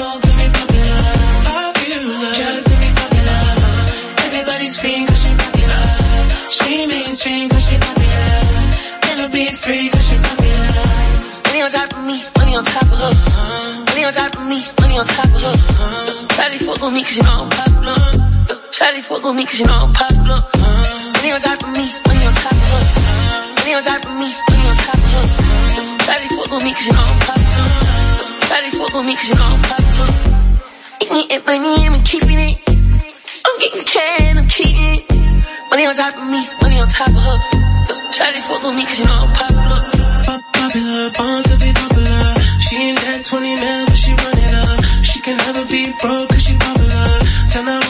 be popular. Be popular. Everybody scream cause she popular. She she popular. Be she popular. Money on top of me, money on top of her. Money on top of me, money on top of her. You know I'm popular. Shawty fuck on you know I'm popular. Money on top of me, money on top of her. Money on top of me, money on top of her. You know I'm popular. Cause you know I'm popular. Eating it, money, I'm keeping it. I'm getting can, I'm keeping it. Money on top of me, money on top of her. Shawty fuck on me cause you know I'm popular. Pop popular, born to be popular. She ain't got 20 mil, but she run it up. She can never be broke cause she popular. Tell her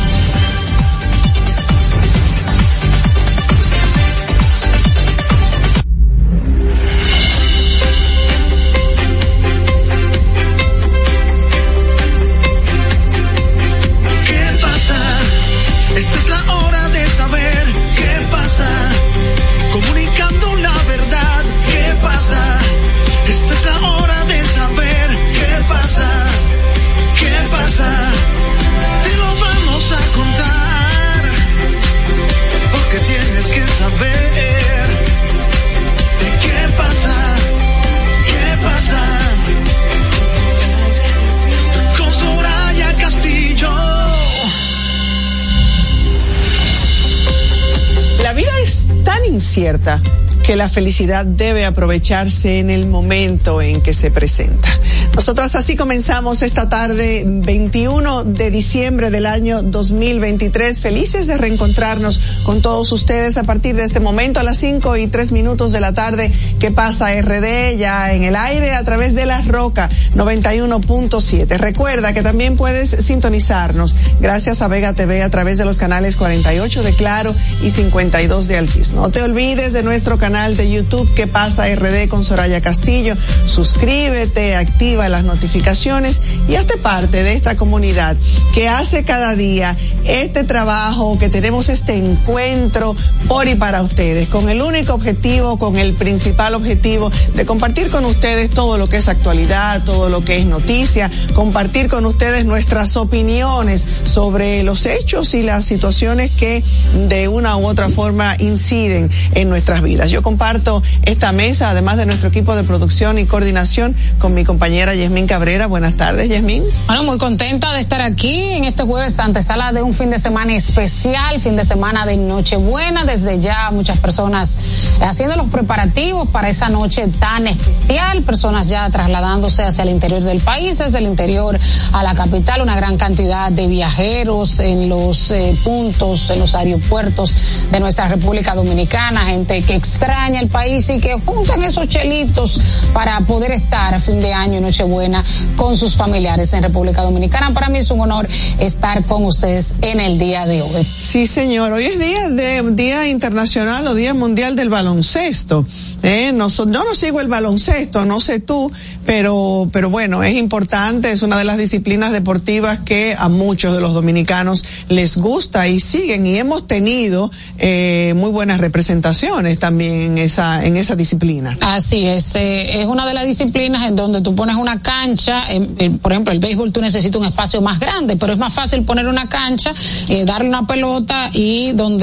Tan incierta que la felicidad debe aprovecharse en el momento en que se presenta. Nosotras así comenzamos esta tarde 21 de diciembre del año 2023, felices de reencontrarnos con todos ustedes a partir de este momento a las 5 y 3 minutos de la tarde que pasa RD ya en el aire a través de la Roca 91.7. Recuerda que también puedes sintonizarnos gracias a Vega TV a través de los canales 48 de Claro y 52 de Altis. No te olvides de nuestro canal de YouTube que pasa RD con Soraya Castillo. Suscríbete, activa las notificaciones y hazte parte de esta comunidad que hace cada día este trabajo, que tenemos este encuentro por y para ustedes, con el único objetivo, con el principal objetivo de compartir con ustedes todo lo que es actualidad, todo lo que es noticia, compartir con ustedes nuestras opiniones sobre los hechos y las situaciones que de una u otra forma inciden en nuestras vidas. Yo comparto esta mesa, además de nuestro equipo de producción y coordinación, con mi compañera Yasmín Cabrera. Buenas tardes, Yasmín. Bueno, muy contenta de estar aquí en este jueves antesala de un fin de semana especial, fin de semana de Nochebuena. Desde ya muchas personas haciendo los preparativos para esa noche tan especial, personas ya trasladándose hacia el interior del país, desde el interior a la capital, una gran cantidad de viajeros en los eh, puntos, en los aeropuertos de nuestra República Dominicana, gente que extraña el país y que juntan esos chelitos para poder estar a fin de año y Nochebuena con sus familiares en República Dominicana. Para mí es un honor estar con ustedes en el día de hoy. Sí, señor. Hoy es día de Día Internacional o Día Mundial del Baloncesto. Eh, no, yo no sigo el baloncesto, no sé tú, pero, pero bueno, es importante, es una de las disciplinas deportivas que a muchos de los dominicanos les gusta y siguen y hemos tenido eh, muy buenas representaciones también en esa, en esa disciplina. Así es, eh, es una de las disciplinas en donde tú pones una cancha, en- por ejemplo, el béisbol tú necesitas un espacio más grande, pero es más fácil poner una cancha, eh, darle una pelota y donde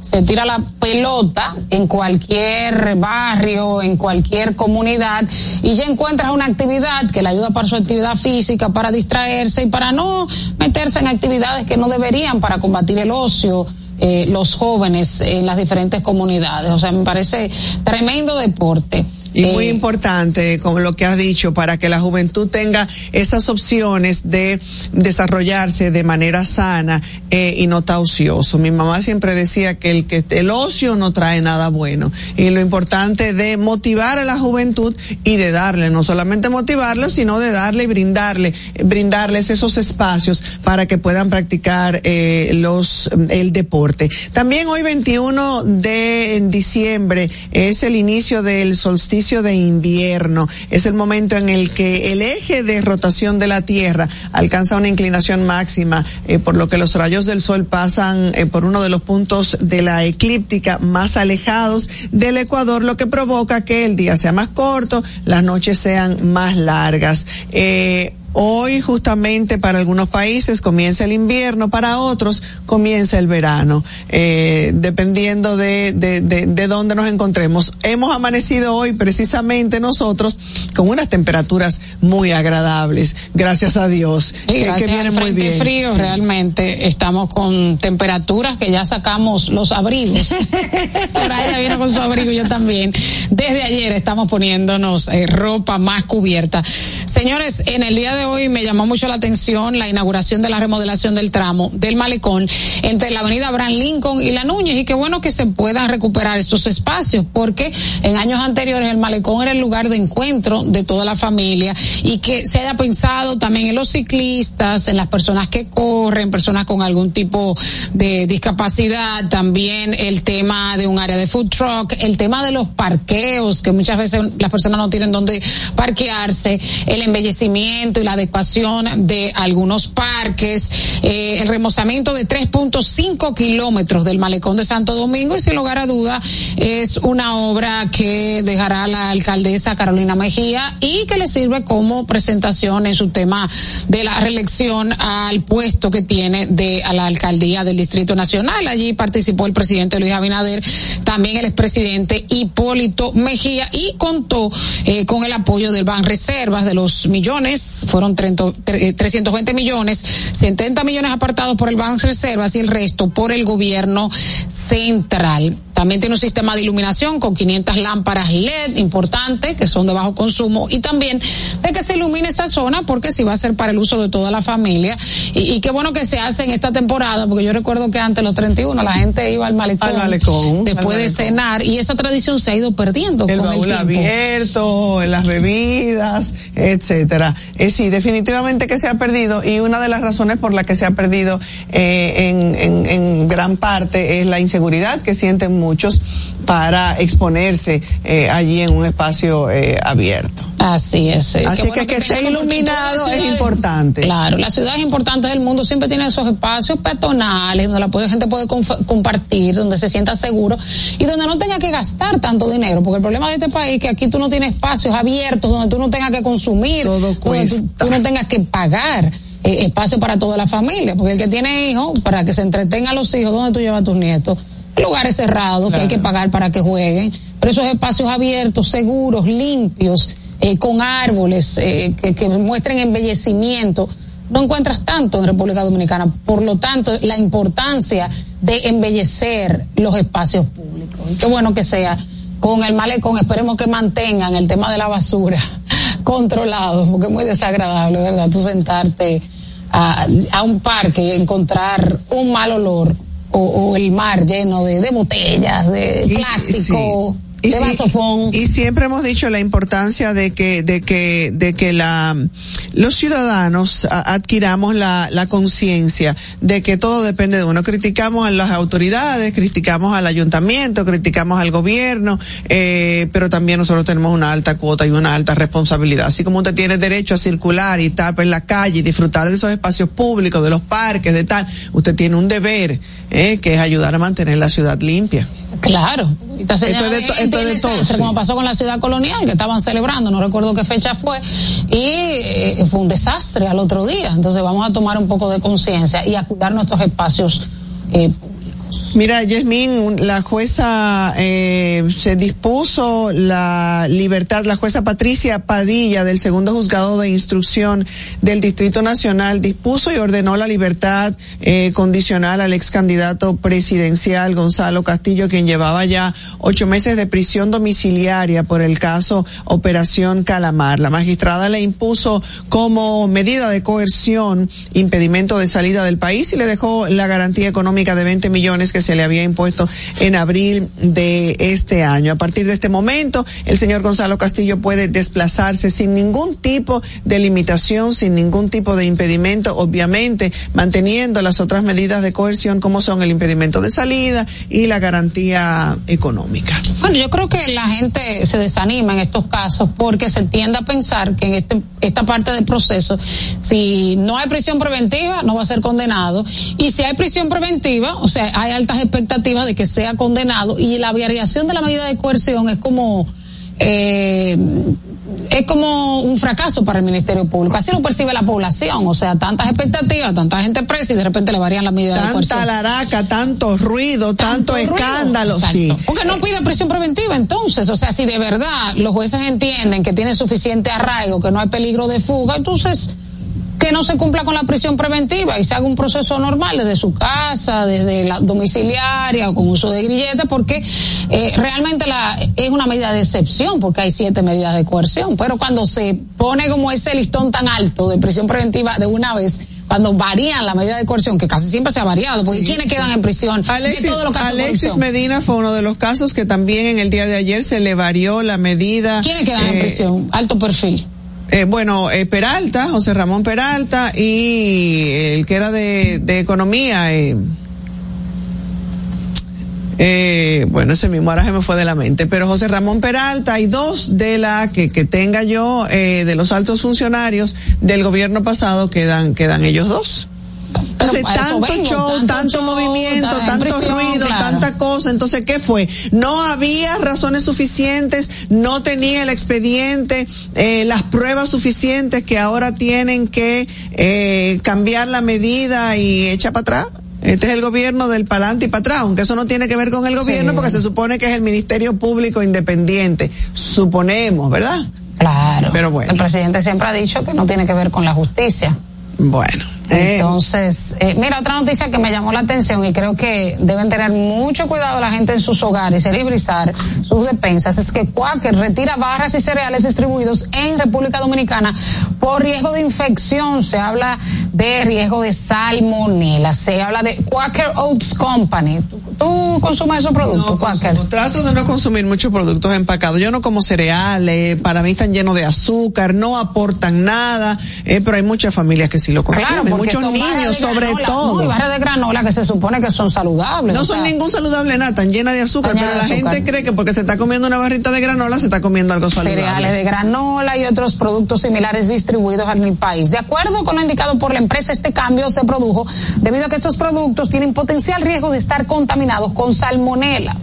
se tira la pelota en cualquier barrio, en cualquier comunidad y ya encuentras una actividad que le ayuda para su actividad física, para distraerse y para no meterse en actividades que no deberían para combatir el ocio eh, los jóvenes en las diferentes comunidades. O sea, me parece tremendo deporte. Y muy Eh, importante, como lo que has dicho, para que la juventud tenga esas opciones de desarrollarse de manera sana eh, y no está ocioso. Mi mamá siempre decía que el que el ocio no trae nada bueno. Y lo importante de motivar a la juventud y de darle, no solamente motivarlos, sino de darle y brindarle, brindarles esos espacios para que puedan practicar eh, los el deporte. También hoy 21 de diciembre es el inicio del solsticio de invierno. Es el momento en el que el eje de rotación de la Tierra alcanza una inclinación máxima, eh, por lo que los rayos del sol pasan eh, por uno de los puntos de la eclíptica más alejados del Ecuador, lo que provoca que el día sea más corto, las noches sean más largas. Eh, Hoy justamente para algunos países comienza el invierno, para otros comienza el verano, eh, dependiendo de, de, de, de dónde nos encontremos. Hemos amanecido hoy precisamente nosotros con unas temperaturas muy agradables, gracias a Dios, y que, gracias que viene al muy frente bien. frío, Sí. realmente estamos con temperaturas que ya sacamos los abrigos. Soraya viene con su abrigo, yo también. Desde ayer estamos poniéndonos eh, ropa más cubierta. Señores, en el día de hoy me llamó mucho la atención la inauguración de la remodelación del tramo del malecón entre la avenida Abraham Lincoln y la Núñez y qué bueno que se puedan recuperar esos espacios porque en años anteriores el malecón era el lugar de encuentro de toda la familia y que se haya pensado también en los ciclistas, en las personas que corren, personas con algún tipo de discapacidad, también el tema de un área de food truck, el tema de los parqueos, que muchas veces las personas no tienen dónde parquearse, el embellecimiento y la adecuación de algunos parques, eh, el remozamiento de 3.5 kilómetros del malecón de Santo Domingo y sin lugar a duda es una obra que dejará la alcaldesa Carolina Mejía y que le sirve como presentación en su tema de la reelección al puesto que tiene de a la alcaldía del Distrito Nacional. Allí participó el presidente Luis Abinader, también el expresidente Hipólito Mejía y contó eh, con el apoyo del Ban Reservas de los millones, fueron 30, tre- eh, 320 millones, 70 millones apartados por el Ban Reservas y el resto por el gobierno central. También tiene un sistema de iluminación con 500 lámparas LED importantes que son de bajo consumo y también de que se ilumine esa zona porque si va a ser para el uso de toda la familia y, y qué bueno que se hace en esta temporada porque yo recuerdo que antes los 31 la gente iba al malecón, Al malecón, después al de cenar y esa tradición se ha ido perdiendo el con el baúl tiempo. abierto, las bebidas, etcétera. Eh, sí, definitivamente que se ha perdido y una de las razones por la que se ha perdido eh, en, en, en gran parte es la inseguridad que sienten muchos para exponerse eh, allí en un espacio eh, abierto. Así es. eh, Así bueno que que esté iluminado es importante. Claro, las ciudades importantes del mundo siempre tienen esos espacios peatonales donde la gente puede compartir, donde se sienta seguro y donde no tenga que gastar tanto dinero, porque el problema de este país es que aquí tú no tienes espacios abiertos donde tú no tengas que consumir, Todo donde tú no tengas que pagar. eh, espacio para toda la familia, porque el que tiene hijos, para que se entretengan los hijos, ¿dónde tú llevas a tus nietos? Lugares cerrados que hay que pagar para que jueguen, pero esos espacios abiertos, seguros, limpios, eh, con árboles eh, que, que muestren embellecimiento, no encuentras tanto en República Dominicana. Por lo tanto, la importancia de embellecer los espacios públicos. Y Qué bueno que sea con el malecón, esperemos que mantengan el tema de la basura controlado, porque es muy desagradable, ¿verdad? Tú sentarte a, a un parque y encontrar un mal olor o, o el mar lleno de, de botellas, de plástico. Y siempre hemos dicho la importancia de que de que de que la los ciudadanos adquiramos la, la conciencia de que todo depende de uno. Criticamos a las autoridades criticamos al ayuntamiento criticamos al gobierno eh, pero también nosotros tenemos una alta cuota y una alta responsabilidad. Así como usted tiene derecho a circular y estar en la calle y disfrutar de esos espacios públicos de los parques de tal usted tiene un deber eh, que es ayudar a mantener la ciudad limpia. Claro. Se Esto es de llena to- gente esto es y de desastre, todo, sí. como pasó con la ciudad colonial, que estaban celebrando, no recuerdo qué fecha fue, y eh, fue un desastre al otro día. Entonces vamos a tomar un poco de conciencia y a cuidar nuestros espacios eh, Mira, Yasmín, la jueza eh, se dispuso la libertad, la jueza Patricia Padilla del segundo juzgado de instrucción del Distrito Nacional dispuso y ordenó la libertad eh, condicional al ex candidato presidencial Gonzalo Castillo, quien llevaba ya ocho meses de prisión domiciliaria por el caso Operación Calamar. La magistrada le impuso como medida de coerción impedimento de salida del país y le dejó la garantía económica de 20 millones que se le había impuesto en abril de este año. A partir de este momento, el señor Gonzalo Castillo puede desplazarse sin ningún tipo de limitación, sin ningún tipo de impedimento, obviamente manteniendo las otras medidas de coerción como son el impedimento de salida y la garantía económica. Bueno, yo creo que la gente se desanima en estos casos porque se tiende a pensar que en este, esta parte del proceso, si no hay prisión preventiva, no va a ser condenado. Y si hay prisión preventiva, o sea, hay altas expectativas de que sea condenado. Y la variación de la medida de coerción es como, eh, es como un fracaso para el Ministerio Público. Así lo percibe la población. O sea, tantas expectativas, tanta gente presa y de repente le varían la medida de coerción. Tanta laraca, tanto ruido, tanto, ruido. escándalo, sí. Porque no pide prisión preventiva entonces, o sea, si de verdad los jueces entienden que tiene suficiente arraigo, que no hay peligro de fuga, entonces que no se cumpla con la prisión preventiva y se haga un proceso normal desde su casa, desde la domiciliaria o con uso de grillete, porque eh, realmente la, es una medida de excepción, porque hay siete medidas de coerción, pero cuando se pone como ese listón tan alto de prisión preventiva de una vez, cuando varían la medida de coerción, que casi siempre se ha variado, porque ¿quiénes quedan en prisión? Alexis, todos los? Medina fue uno de los casos que también en el día de ayer se le varió la medida. ¿Quiénes quedan en eh, prisión? Alto perfil. Eh, bueno, eh, Peralta, José Ramón Peralta y el que era de, de economía, eh, eh, bueno, ese mismo ahora me fue de la mente, pero José Ramón Peralta y dos de la que, que tenga yo, eh, de los altos funcionarios del gobierno pasado quedan, quedan ellos dos. Entonces, eso tanto vengo, show, tanto movimiento, ta- en tanto prisión, ruido, claro. tanta cosa. Entonces, ¿qué fue? No había razones suficientes, no tenía el expediente, eh, las pruebas suficientes que ahora tienen que eh, cambiar la medida y echa para atrás. Este es el gobierno del palante y para atrás, aunque eso no tiene que ver con el gobierno Sí. porque se supone que es el Ministerio Público Independiente. Suponemos, ¿verdad? Claro. Pero bueno. El presidente siempre ha dicho que no tiene que ver con la justicia. Bueno, Eh. Entonces, eh, mira, otra noticia que me llamó la atención y creo que deben tener mucho cuidado la gente en sus hogares y celebrizar sus despensas es que Quaker retira barras y cereales distribuidos en República Dominicana por riesgo de infección. Se habla de riesgo de salmonela. Se habla de Quaker Oats Company. ¿Tú, tú consumes esos productos, No, Quaker? consumo. trato de no consumir muchos productos empacados. Yo no como cereales, para mí están llenos de azúcar, no aportan nada, eh, pero hay muchas familias que sí lo consumen, Claro, muchos niños sobre granola, todo. Y barras de granola que se supone que son saludables. No son sea, ningún saludable nada, están llenas de azúcar, pero la gente cree que porque se está comiendo una barrita de granola se está comiendo algo saludable. cereales de granola y otros productos similares distribuidos en el país. De acuerdo con lo indicado por la empresa, este cambio se produjo debido a que estos productos tienen potencial riesgo de estar contaminados con salmonela.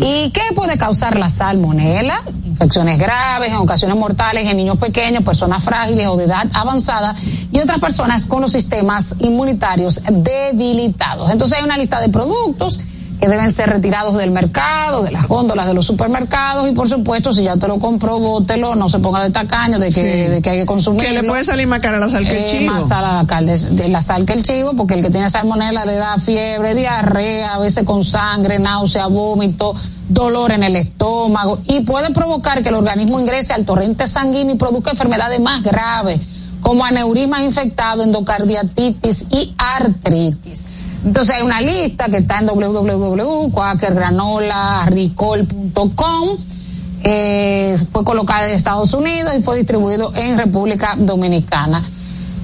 ¿Y qué puede causar la salmonela? Infecciones graves, en ocasiones mortales en niños pequeños, personas frágiles o de edad avanzada y otras personas con los sistemas inmunitarios debilitados. Entonces hay una lista de productos que deben ser retirados del mercado, de las góndolas de los supermercados y por supuesto si ya te lo compró, bótelo, no se ponga de tacaño de que, Sí. de que hay que consumirlo. Que le puede salir más cara la sal que el Eh, chivo. más sal a la, de la sal que el chivo, porque el que tiene salmonela le da fiebre, diarrea, a veces con sangre, náusea, vómito, dolor en el estómago y puede provocar que el organismo ingrese al torrente sanguíneo y produzca enfermedades más graves como aneurismas infectados, endocardiatitis y artritis. Entonces hay una lista que está en www.quakergranolaRicol.com eh, fue colocada en Estados Unidos y fue distribuido en República Dominicana.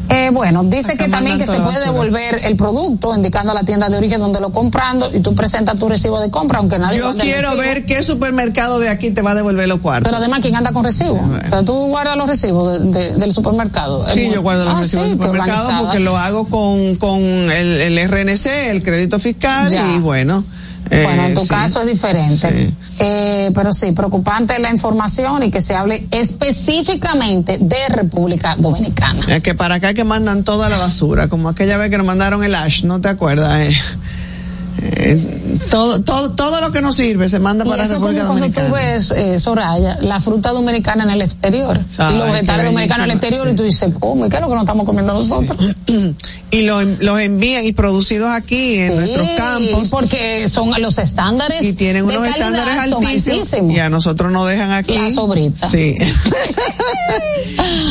Eh, bueno, dice que también que se puede basura. devolver el producto indicando la tienda de origen donde lo comprando y tú presentas tu recibo de compra aunque nadie Yo quiero recibo. ver qué supermercado de aquí te va a devolver los cuartos. Pero además, ¿quién anda con recibo? O sea, tú guardas los recibos de- de- del supermercado. Sí, yo guardo los Ah, recibos sí, del supermercado porque lo hago con, con el, el RNC, el crédito fiscal Ya. y bueno. Bueno, eh, en tu sí. caso es diferente. Sí. Eh, pero sí, preocupante la información y que se hable específicamente de República Dominicana. Es que para acá que mandan toda la basura, como aquella vez que nos mandaron el ash, ¿no te acuerdas? Eh, eh, todo, todo, todo lo que nos sirve se manda Y para como República cuando Dominicana. tú ves, eh, Soraya, la fruta dominicana en el exterior Ay, y los vegetales dominicanos en el exterior sí. y tú dices, ¿cómo? ¿Y qué es lo que nos estamos comiendo nosotros? y lo, los envían y producidos aquí en Sí, nuestros campos Porque son los estándares y tienen de unos calidad estándares altísimos, altísimos. y a nosotros nos dejan aquí La sobrita. sí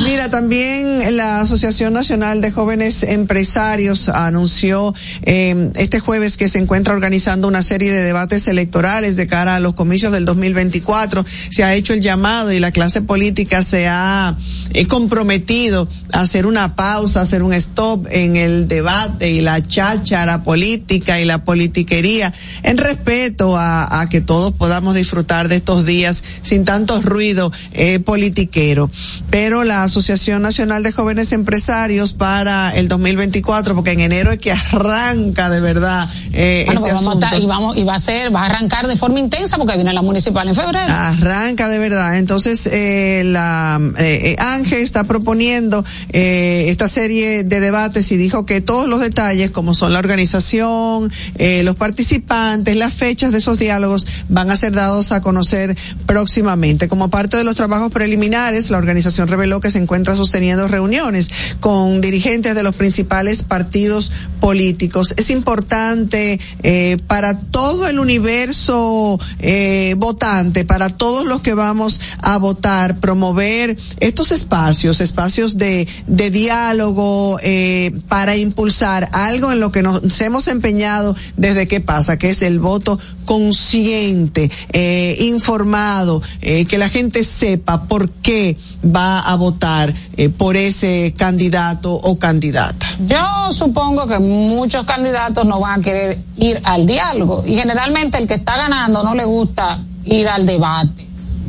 mira también la Asociación Nacional de Jóvenes Empresarios anunció eh, este jueves que se encuentra organizando una serie de debates electorales de cara a los comicios del 2024 se ha hecho el llamado y la clase política se ha eh, comprometido a hacer una pausa, a hacer un stop en el debate y la cháchara política y la politiquería en respeto a, a que todos podamos disfrutar de estos días sin tanto ruido eh, politiquero. Pero la Asociación Nacional de Jóvenes Empresarios para el 2024, porque en enero es que arranca de verdad eh, Bueno, este pues vamos a y vamos y va a ser va a arrancar de forma intensa porque viene la municipal en febrero. Arranca de verdad. Entonces, eh, la eh, eh, Ángel está proponiendo eh, esta serie de debates y dijo que todos los detalles, como son la organización, eh, los participantes, las fechas de esos diálogos, van a ser dados a conocer próximamente. Como parte de los trabajos preliminares, la organización reveló que se encuentra sosteniendo reuniones con dirigentes de los principales partidos políticos. Es importante eh, para todo el universo eh, votante, para todos los que vamos a votar, promover estos espacios, espacios de, de diálogo eh, para impulsar algo en lo que nos hemos empeñado desde que pasa, que es el voto consciente, eh, informado, eh, que la gente sepa por qué va a votar eh, por ese candidato o candidata. Yo supongo que muchos candidatos no van a querer ir al diálogo y generalmente el que está ganando no le gusta ir al debate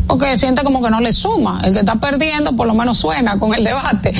porque siente como que no le suma. El que está perdiendo por lo menos suena con el debate.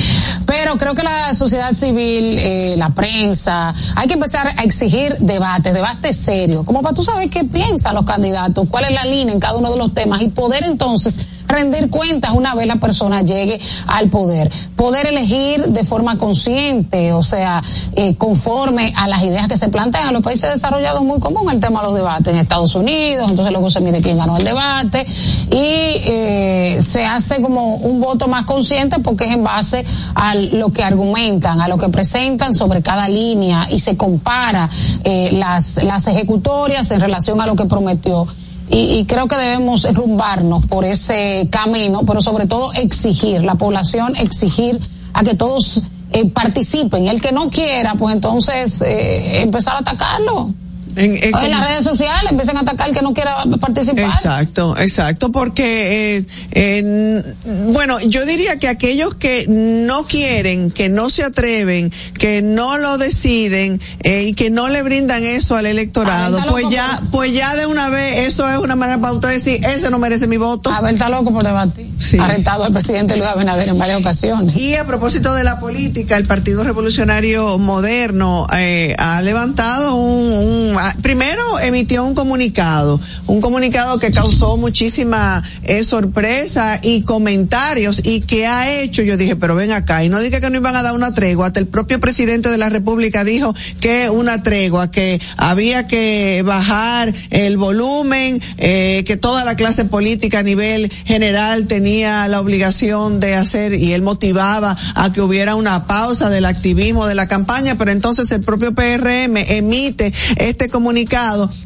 Pero creo que la sociedad civil, eh, la prensa, hay que empezar a exigir debates, debates serios, como para tú saber qué piensan los candidatos, cuál es la línea en cada uno de los temas y poder entonces rendir cuentas una vez la persona llegue al poder. Poder elegir de forma consciente, o sea, eh, conforme a las ideas que se plantean. En los países desarrollados es muy común el tema de los debates. En Estados Unidos, entonces luego se mide quién ganó el debate y eh, se hace como un voto más consciente porque es en base a lo que argumentan, a lo que presentan sobre cada línea y se compara eh, las, las ejecutorias en relación a lo que prometió. Y, y, creo que debemos rumbarnos por ese camino, pero sobre todo exigir, la población exigir a que todos eh, participen. El que no quiera, pues entonces eh, empezar a atacarlo. En, en, en, las redes sociales empiezan a atacar que no quiera participar. Exacto, exacto, porque, eh, bueno, yo diría que aquellos que no quieren, que no se atreven, que no lo deciden eh, y que no le brindan eso al electorado, pues ya, pues ya de una vez eso es una manera para usted decir, ese no merece mi voto. A ver, está loco por debatir. Sí. Arrestado al presidente Luis Abinader en varias ocasiones. Y a propósito de la política, el Partido Revolucionario Moderno eh, ha levantado un, un primero emitió un comunicado, un comunicado que causó muchísima eh, sorpresa y comentarios y que ha hecho, yo dije, pero ven acá, y no dije que no iban a dar una tregua, hasta el propio presidente de la República dijo que una tregua, que había que bajar el volumen, eh, que toda la clase política a nivel general tenía la obligación de hacer y él motivaba a que hubiera una pausa del activismo de la campaña, pero entonces el propio PRM emite este comunicado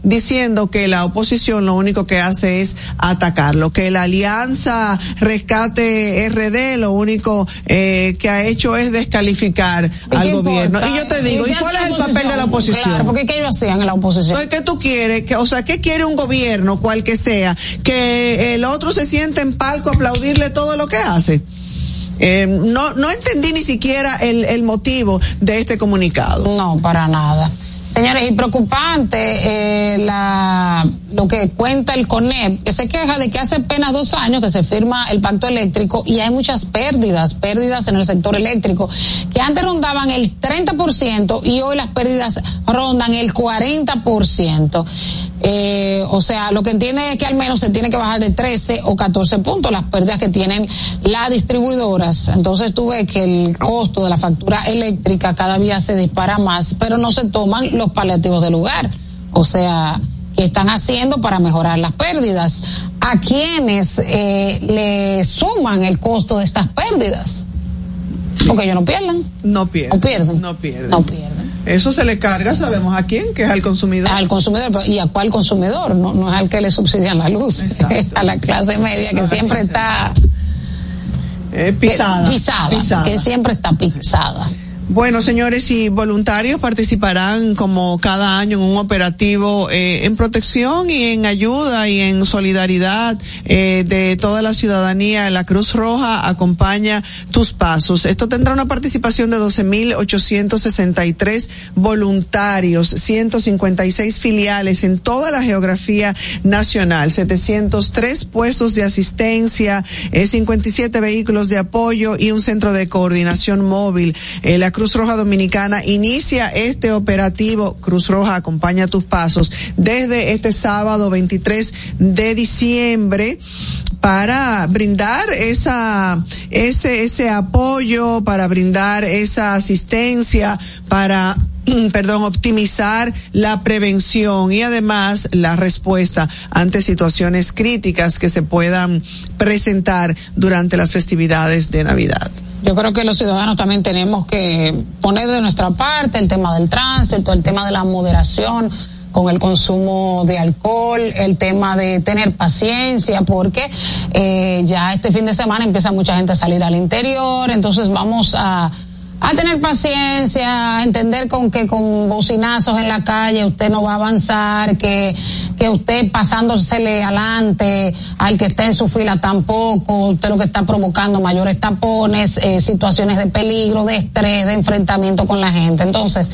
diciendo que la oposición lo único que hace es atacarlo, que la alianza Rescate RD lo único eh, que ha hecho es descalificar al gobierno. Y yo te digo, ¿y, ¿y cuál es el papel de la oposición? Claro, porque ¿qué ellos hacían en la oposición? Entonces, ¿qué tú quieres? Que, o sea, ¿qué quiere un gobierno, cual que sea? Que el otro se siente en palco a aplaudirle todo lo que hace. Eh, no, no entendí ni siquiera el, el motivo de este comunicado. No, para nada. Señores, y preocupante eh, la, lo que cuenta el CONEP, que se queja de que hace apenas dos años que se firma el pacto eléctrico y hay muchas pérdidas, pérdidas en el sector eléctrico, que antes rondaban el 30% y hoy las pérdidas rondan el 40%. Eh, o sea, lo que entiende es que al menos se tiene que bajar de 13 o 14 puntos las pérdidas que tienen las distribuidoras. Entonces tú ves que el costo de la factura eléctrica cada día se dispara más, pero no se toman los paliativos del lugar. O sea, ¿qué están haciendo para mejorar las pérdidas? ¿A quienes eh, le suman el costo de estas pérdidas? Porque ellos no pierden. No pierden. No pierden. No pierden. No pierden. Eso se le carga, sabemos a quién, que es al consumidor. Al consumidor, ¿y a cuál consumidor? No, no es al que le subsidian la luz, a la clase media que siempre está eh, pisada, que, pisada, pisada, que siempre está pisada. Bueno, señores, y voluntarios participarán como cada año en un operativo eh, en protección y en ayuda y en solidaridad eh, de toda la ciudadanía. La Cruz Roja acompaña tus pasos. Esto tendrá una participación de 12.863 voluntarios, 156 filiales en toda la geografía nacional, 703 puestos de asistencia, eh, 57 vehículos de apoyo y un centro de coordinación móvil. Cruz Cruz Roja Dominicana. Inicia este operativo. Cruz Roja acompaña tus pasos desde este sábado 23 de diciembre para brindar esa ese ese apoyo, para brindar esa asistencia, para perdón, optimizar la prevención y además la respuesta ante situaciones críticas que se puedan presentar durante las festividades de Navidad yo creo que los ciudadanos también tenemos que poner de nuestra parte el tema del tránsito, el tema de la moderación con el consumo de alcohol, el tema de tener paciencia, porque eh, ya este fin de semana empieza mucha gente a salir al interior, entonces vamos a a tener paciencia, a entender con que con bocinazos en la calle usted no va a avanzar, que, que usted pasándosele adelante al que esté en su fila tampoco, usted lo que está provocando mayores tapones, eh, situaciones de peligro, de estrés, de enfrentamiento con la gente. Entonces,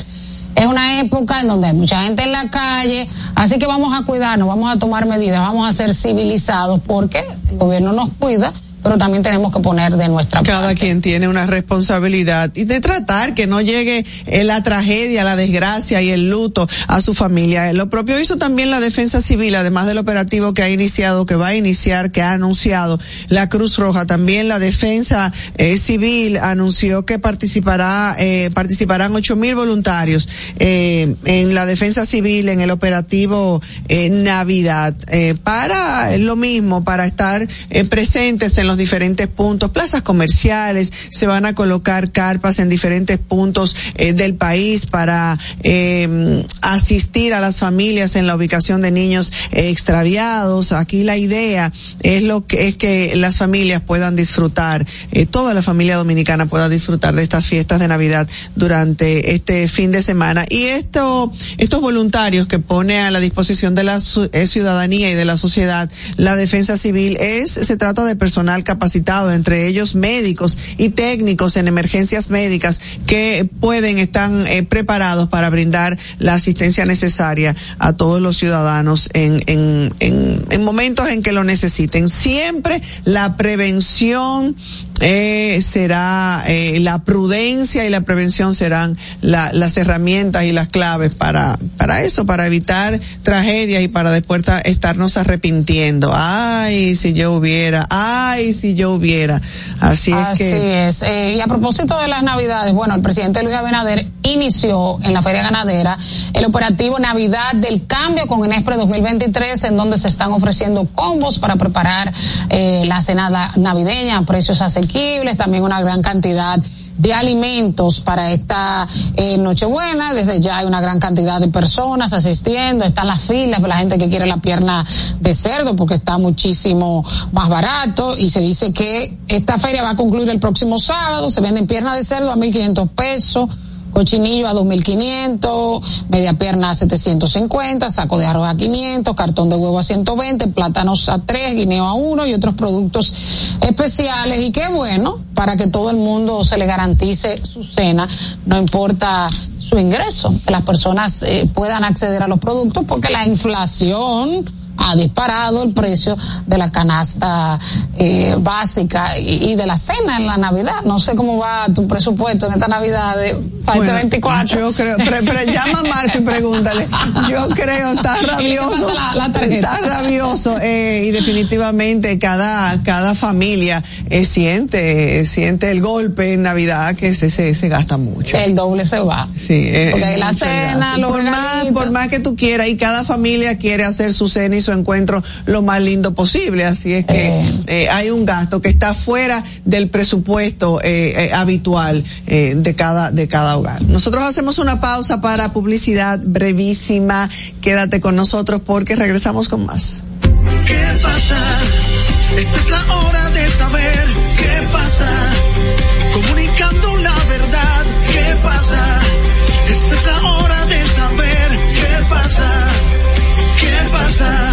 es una época en donde hay mucha gente en la calle, así que vamos a cuidarnos, vamos a tomar medidas, vamos a ser civilizados, porque el gobierno nos cuida pero también tenemos que poner de nuestra Cada parte. quien tiene una responsabilidad y de tratar que no llegue eh, la tragedia, la desgracia y el luto a su familia. Eh, Lo propio hizo también la Defensa Civil, además del operativo que ha iniciado, que va a iniciar, que ha anunciado la Cruz Roja. También la Defensa eh, Civil anunció que participará, eh, participarán ocho mil voluntarios eh, en la Defensa Civil en el operativo eh, Navidad eh, para lo mismo, para estar presentes en los diferentes puntos, plazas comerciales, se van a colocar carpas en diferentes puntos eh, del país para eh, asistir a las familias en la ubicación de niños eh, extraviados. Aquí la idea es lo que es que las familias puedan disfrutar, eh, toda la familia dominicana pueda disfrutar de estas fiestas de Navidad durante este fin de semana. Y esto, estos voluntarios que pone a la disposición de la ciudadanía y de la sociedad la defensa civil es, se trata de personal capacitado, entre ellos médicos y técnicos en emergencias médicas que pueden, están eh, preparados para brindar la asistencia necesaria a todos los ciudadanos en, en, en, en momentos en que lo necesiten. Siempre la prevención eh, será, eh, la prudencia y la prevención serán la- las herramientas y las claves para, para eso, para evitar tragedias y para después ta- estarnos arrepintiendo. Ay, si yo hubiera, ay, si yo hubiera. Así es Así que. es. Eh, y a propósito de las navidades, bueno, el presidente Luis Abinader inició en la Feria Ganadera el operativo Navidad del Cambio con Inespre 2023, en donde se están ofreciendo combos para preparar eh, la cena navideña a precios asequibles, también una gran cantidad de alimentos para esta eh, Nochebuena. Desde ya hay una gran cantidad de personas asistiendo, están las filas de la gente que quiere la pierna de cerdo porque está muchísimo más barato y se dice que esta feria va a concluir el próximo sábado, se venden piernas de cerdo a 1.500 pesos. Cochinillo a 2.500, media pierna a 750, saco de arroz a 500, cartón de huevo a 120, plátanos a 3, guineo a 1 y otros productos especiales. Y qué bueno, para que todo el mundo se le garantice su cena, no importa su ingreso, que las personas eh, puedan acceder a los productos porque la inflación ha disparado el precio de la canasta eh, básica y, y de la cena en la Navidad. No sé cómo va tu presupuesto en esta Navidad de para Bueno, este 24. Yo creo, pero, pero llama a Marco y pregúntale. Yo creo, está rabioso. la- la tarjeta. Está rabioso, eh, y definitivamente cada, cada familia eh, siente, siente el golpe en Navidad que se, se, se gasta mucho. el doble se va. Sí, eh, Porque la cena, los por más, por más que tú quieras y cada familia quiere hacer su cena y su encuentro lo más lindo posible, así es que Eh. eh, hay un gasto que está fuera del presupuesto eh, eh, habitual eh, de cada de cada hogar. Nosotros hacemos una pausa para publicidad brevísima. Quédate con nosotros porque regresamos con más. ¿Qué pasa? Esta es la hora de saber qué pasa. Comunicando la verdad, ¿qué pasa? Esta es la hora de saber qué pasa. ¿Qué pasa?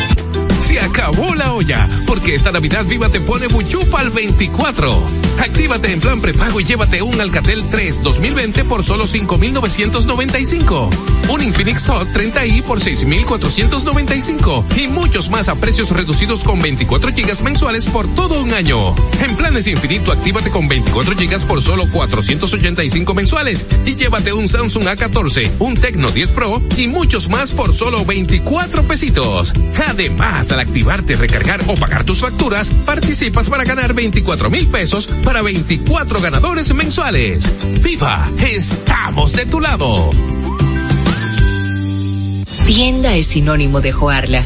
Acabó la olla, porque esta Navidad Viva te pone muchupa al 24. Actívate en plan prepago y llévate un Alcatel 3 2020 por solo 5,995. Un Infinix Hot 30i por 6,495. Y muchos más a precios reducidos con 24 gigas mensuales por todo un año. En planes infinito, actívate con 24 gigas por solo 485 mensuales. Y llévate un Samsung A14, un Tecno 10 Pro y muchos más por solo 24 pesitos. Además, al activarte, recargar o pagar tus facturas, participas para ganar 24 mil pesos para 24 ganadores mensuales. ¡Viva! ¡Estamos de tu lado! Tienda es sinónimo de Joarla.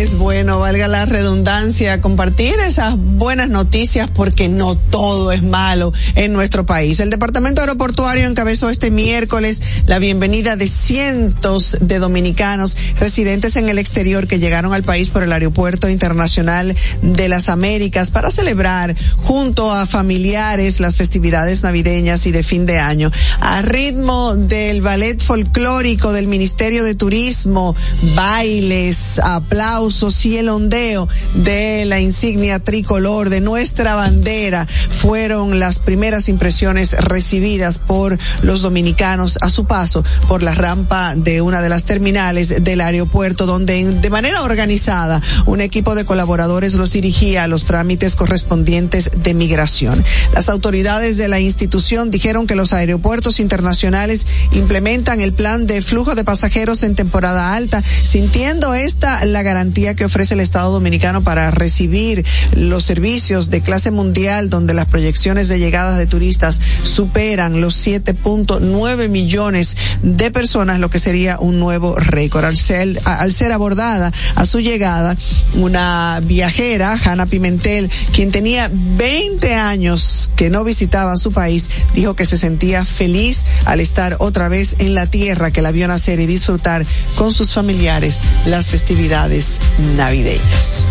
es bueno, valga la redundancia, compartir esas buenas noticias porque no todo es malo en nuestro país. El Departamento Aeroportuario encabezó este miércoles la bienvenida de cientos de dominicanos residentes en el exterior que llegaron al país por el Aeropuerto Internacional de las Américas para celebrar junto a familiares las festividades navideñas y de fin de año. A ritmo del ballet folclórico del Ministerio de Turismo, bailes, aplausos y el ondeo de la insignia tricolor de nuestra bandera fueron las primeras impresiones recibidas por los dominicanos a su paso por la rampa de una de las terminales del aeropuerto donde de manera organizada un equipo de colaboradores los dirigía a los trámites correspondientes de migración. Las autoridades de la institución dijeron que los aeropuertos internacionales implementan el plan de flujo de pasajeros en temporada alta, sintiendo esta la garantía que ofrece el Estado Dominicano para recibir los servicios de clase mundial donde las proyecciones de llegadas de turistas superan los 7.9 millones de personas, lo que sería un nuevo récord. Al ser, al ser abordada a su llegada una viajera, Hanna Pimentel, quien tenía 20 años que no visitaba su país, dijo que se sentía feliz al estar otra vez en la tierra que la vio nacer y disfrutar con sus familiares las festividades navideñas.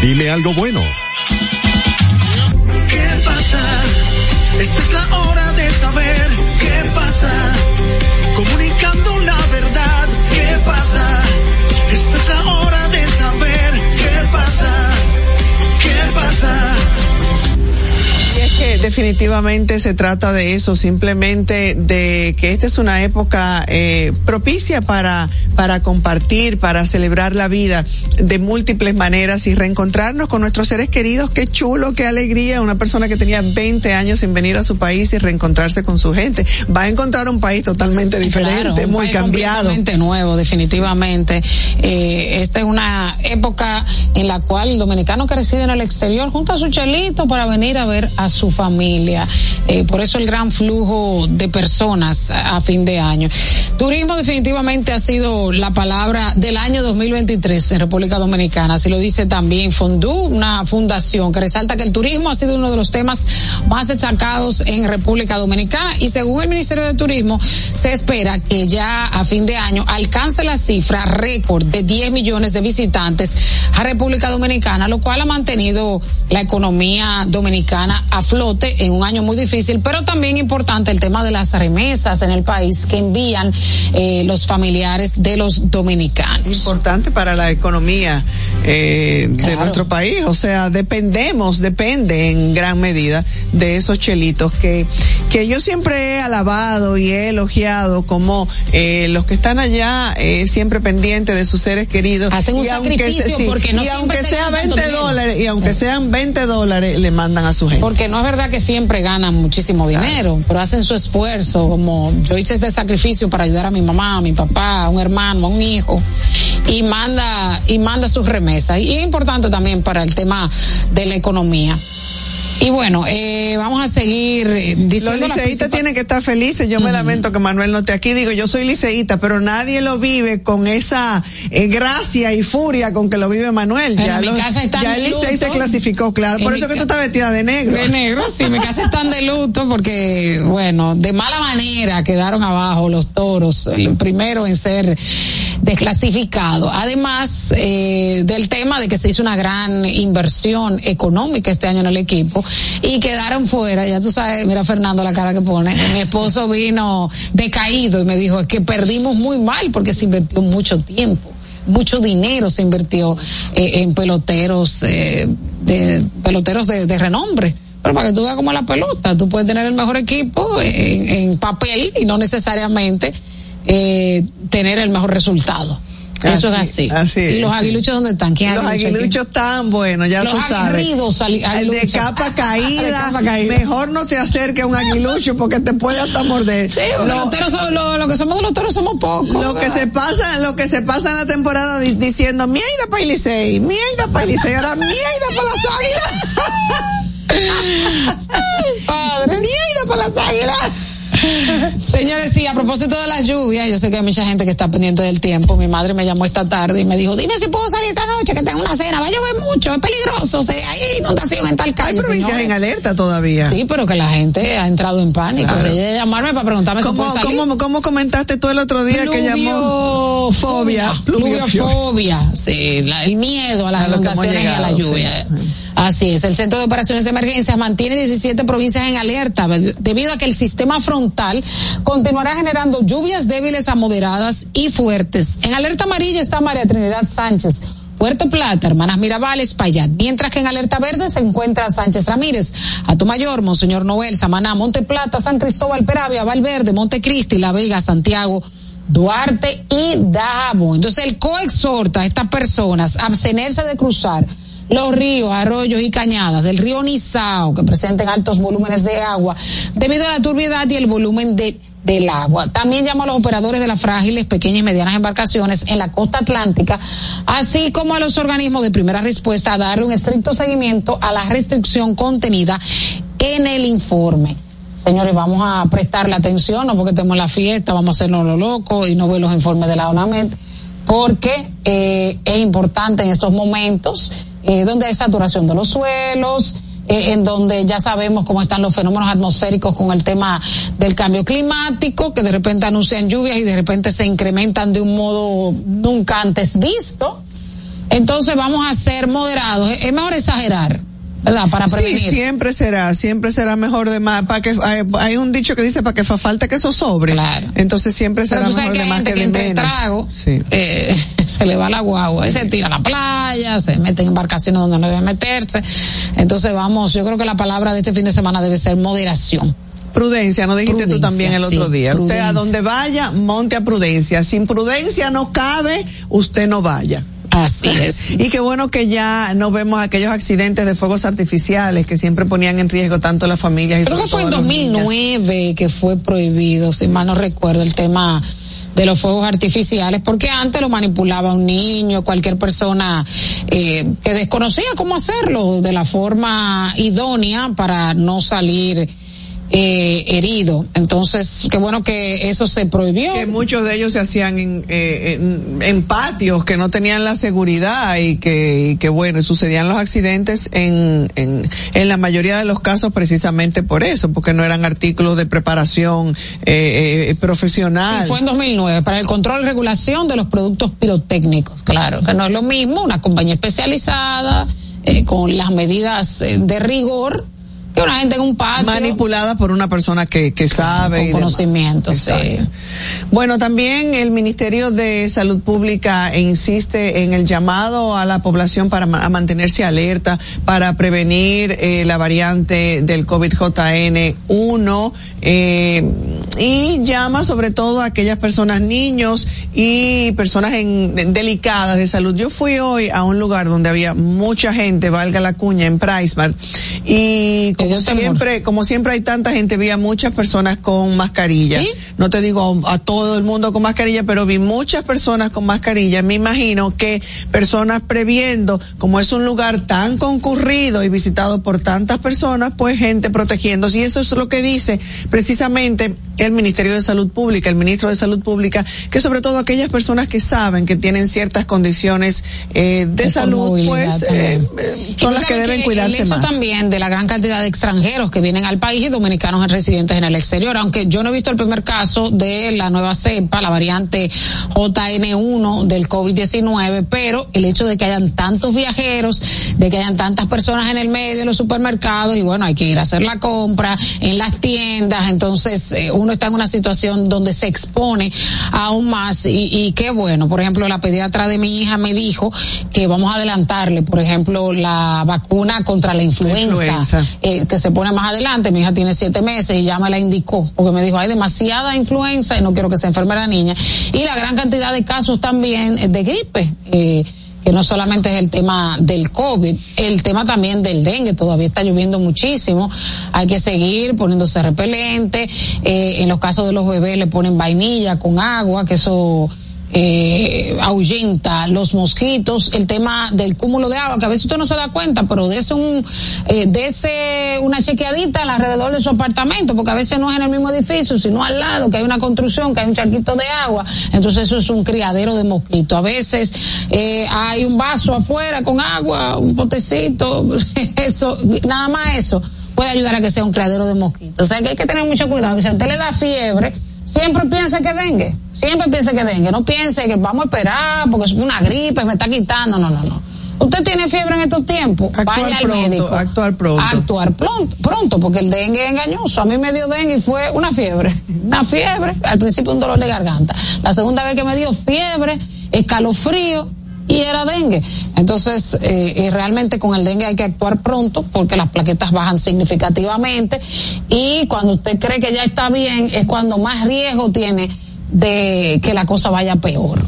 Dime algo bueno. ¿Qué pasa? Esta es la hora de saber qué pasa. Comunicando la verdad, ¿qué pasa? Esta es la hora de saber qué pasa. ¿Qué pasa? Definitivamente se trata de eso, simplemente de que esta es una época eh, propicia para, para compartir, para celebrar la vida de múltiples maneras y reencontrarnos con nuestros seres queridos. Qué chulo, qué alegría. Una persona que tenía 20 años sin venir a su país y reencontrarse con su gente. Va a encontrar un país totalmente diferente, Claro, un muy país cambiado. completamente nuevo, definitivamente. Eh, esta es una época en la cual el dominicano que reside en el exterior junta a su chelito para venir a ver a su familia. Eh, por eso el gran flujo de personas a fin de año. Turismo definitivamente ha sido la palabra del año 2023 en República Dominicana. Así lo dice también Fondú, una fundación que resalta que el turismo ha sido uno de los temas más destacados en República Dominicana y según el Ministerio de Turismo se espera que ya a fin de año alcance la cifra récord de 10 millones de visitantes a República Dominicana, lo cual ha mantenido la economía dominicana a flote en un año muy difícil, pero también importante el tema de las remesas en el país que envían eh, los familiares de los dominicanos. Importante para la economía eh, de nuestro país, o sea, dependemos, depende en gran medida de esos chelitos que, que yo siempre he alabado y he elogiado como eh, los que están allá siempre pendientes de sus seres queridos. Hacen un Y aunque sacrificio sí, porque no y aunque sea ganan tanto 20 dinero. dólares, y aunque sean 20 dólares, le mandan a su gente. Porque no es verdad que siempre ganan muchísimo dinero, pero hacen su esfuerzo, como yo hice este sacrificio para ayudar a mi mamá, a mi papá, a un hermano, a un hijo, y manda, y manda sus remesas. Y es importante también para el tema de la economía. Y bueno, eh, vamos a seguir eh, Los diciendo las liceístas tienen que estar felices. Yo me lamento que Manuel no esté aquí. Digo, yo soy liceísta, pero nadie lo vive con esa eh, gracia y furia con que lo vive Manuel. Pero ya en mi casa están ya el de Licey se clasificó, claro. En Por eso que tú estás vestida de negro. De negro, sí, mi casa están de luto porque, bueno, de mala manera quedaron abajo los toros, el primero en ser desclasificado. Además eh, del tema de que se hizo una gran inversión económica este año en el equipo y quedaron fuera, ya tú sabes, mira Fernando la cara que pone, mi esposo vino decaído y me dijo, es que perdimos muy mal porque se invirtió mucho tiempo mucho dinero se invirtió eh, en peloteros eh, de peloteros de, renombre. Pero para que tú veas cómo es la pelota tú puedes tener el mejor equipo en, en papel y no necesariamente eh, tener el mejor resultado eso es así, así y los aguiluchos dónde están ¿Quién Los aguiluchos tan buenos, ya Los tú sabes. de capa De caída, capa caída. mejor no te acerques a un aguilucho porque te puede hasta morder. Sí, Lo- los toros son- lo, lo que somos de los toros somos pocos lo que se pasa, lo que se pasa en la temporada di- diciendo mierda para el Licey, mierda para el Licey, ahora mierda para las águilas. Padre. Mierda para las águilas. Señores, sí, a propósito de las lluvias, yo sé que hay mucha gente que está pendiente del tiempo. Mi madre me llamó esta tarde y me dijo, dime si puedo salir esta noche, que tengo una cena, va a llover mucho, es peligroso, se, hay inundación en tal calle. Hay provincias señores. en alerta todavía. Sí, pero que la gente ha entrado en pánico. Claro. Ella llamarme para preguntarme si ¿Cómo, puedo salir. cómo, cómo comentaste tú el otro día que llamó? Fobia. Pluviofobia. Sí, la- el miedo a las A inundaciones y a la lluvia. sí. Así es. El Centro de Operaciones de Emergencias mantiene 17 provincias en alerta de- debido a que el sistema frontal continuará generando lluvias débiles a moderadas y fuertes. En alerta amarilla está María Trinidad Sánchez. Puerto Plata, Hermanas Mirabales, Payat, mientras que en alerta verde se encuentra Sánchez Ramírez, Atomayor, Monseñor Noel, Samaná, Monte Plata, San Cristóbal, Peravia, Valverde, Montecristi, La Vega, Santiago, Duarte y Dajabo. Entonces el CO exhorta a estas personas a abstenerse de cruzar los ríos, arroyos y cañadas del río Nizao que presenten altos volúmenes de agua debido a la turbiedad y el volumen de, del agua. También llama a los operadores de las frágiles, pequeñas y medianas embarcaciones en la costa atlántica, así como a los organismos de primera respuesta a darle un estricto seguimiento a la restricción contenida en el informe. Señores, vamos a prestarle atención, no porque en la fiesta, vamos a hacernos lo loco y no ver los informes de la ONAMED, porque eh, es importante en estos momentos eh, donde hay saturación de los suelos, eh, en donde ya sabemos cómo están los fenómenos atmosféricos con el tema del cambio climático, que de repente anuncian lluvias y de repente se incrementan de un modo nunca antes visto. Entonces vamos a ser moderados. Es mejor exagerar, ¿verdad? Para prevenir. Sí, siempre será, siempre será mejor de más, para que hay, hay un dicho que dice para que fa falta que eso sobre. Claro. Entonces siempre será tú mejor que de más gente que que de entre menos. trago, Sí. eh, se le va la guagua, y se tira a la playa, se mete en embarcaciones donde no debe meterse. Entonces vamos, yo creo que la palabra de este fin de semana debe ser moderación. Prudencia, no dijiste tú Prudencia, también el sí, otro día. Usted prudencia. a donde vaya, monte a prudencia. Sin prudencia no cabe, usted no vaya. Así es. Y qué bueno que ya no vemos aquellos accidentes de fuegos artificiales que siempre ponían en riesgo tanto las familias y Creo que fue en todo a los niños. 2009 que fue prohibido, si mal no recuerdo, el tema de los fuegos artificiales, porque antes lo manipulaba un niño, cualquier persona eh, que desconocía cómo hacerlo de la forma idónea para no salir eh, herido. Entonces, qué bueno que eso se prohibió. que muchos de ellos se hacían en, eh, en, en patios que no tenían la seguridad y que, y que bueno, sucedían los accidentes en, en, en la mayoría de los casos precisamente por eso, porque no eran artículos de preparación eh, eh, profesional. Sí, fue en 2009, para el control y regulación de los productos pirotécnicos. Claro, que no es lo mismo una compañía especializada, eh, con las medidas eh, de rigor, que una gente en un patio. Manipulada por una persona que, que sabe. con y demás. conocimiento, sí. Exacto. Bueno, también el Ministerio de Salud Pública insiste en el llamado a la población para a mantenerse alerta para prevenir eh, la variante del COVID-JN1 eh, y llama sobre todo a aquellas personas, niños y personas en, en- delicadas de salud. Yo fui hoy a un lugar donde había mucha gente, valga la cuña, en Pricemart y como siempre, como siempre hay tanta gente, vi a muchas personas con mascarilla. No te digo a, a todo el mundo con mascarilla, pero vi muchas personas con mascarilla. Me imagino que personas previendo, como es un lugar tan concurrido y visitado por tantas personas, pues gente protegiéndose. Y eso es lo que dice precisamente el Ministerio de Salud Pública, el ministro de Salud Pública, que sobre todo aquellas personas que saben que tienen ciertas condiciones eh, de, De salud, pues eh, eh, son las que deben el cuidarse hecho más. también de la gran cantidad de extranjeros que vienen al país y dominicanos residentes en el exterior, aunque yo no he visto el primer caso de la nueva cepa, la variante JN1 del COVID-19, pero el hecho de que hayan tantos viajeros, de que hayan tantas personas en el medio de los supermercados y bueno, hay que ir a hacer la compra en las tiendas, entonces eh, uno está en una situación donde se expone aún más y, y qué bueno, por ejemplo, la pediatra de mi hija me dijo que vamos a adelantarle, por ejemplo, la vacuna contra la influenza, influenza. eh, que se pone más adelante. Mi hija tiene siete meses y ya me la indicó, porque me dijo, hay demasiada influenza y no quiero que se enferme la niña. Y la gran cantidad de casos también de gripe. Eh, que no solamente es el tema del COVID, el tema también del dengue, todavía está lloviendo muchísimo, hay que seguir poniéndose repelente, eh, en los casos de los bebés le ponen vainilla con agua, que eso eh, ahuyenta los mosquitos, el tema del cúmulo de agua, que a veces usted no se da cuenta, pero dese un, eh, dese una chequeadita alrededor de su apartamento, porque a veces no es en el mismo edificio, sino al lado, que hay una construcción, que hay un charquito de agua, entonces eso es un criadero de mosquitos. A veces eh, hay un vaso afuera con agua, un potecito, eso, nada más eso puede ayudar a que sea un criadero de mosquitos. O sea que hay que tener mucho cuidado. Si a usted le da fiebre, siempre piensa que dengue. Siempre piensa que dengue. No piense que vamos a esperar porque es una gripe, me está quitando. No, no, no. Usted tiene fiebre en estos tiempos, vaya al pronto, médico. actuar pronto. Actuar pronto, pronto, porque el dengue es engañoso. A mí me dio dengue y fue una fiebre. Una fiebre, al principio un dolor de garganta. La segunda vez que me dio fiebre, escalofrío, y era dengue. Entonces, eh, eh, realmente con el dengue hay que actuar pronto porque las plaquetas bajan significativamente y cuando usted cree que ya está bien es cuando más riesgo tiene de que la cosa vaya peor.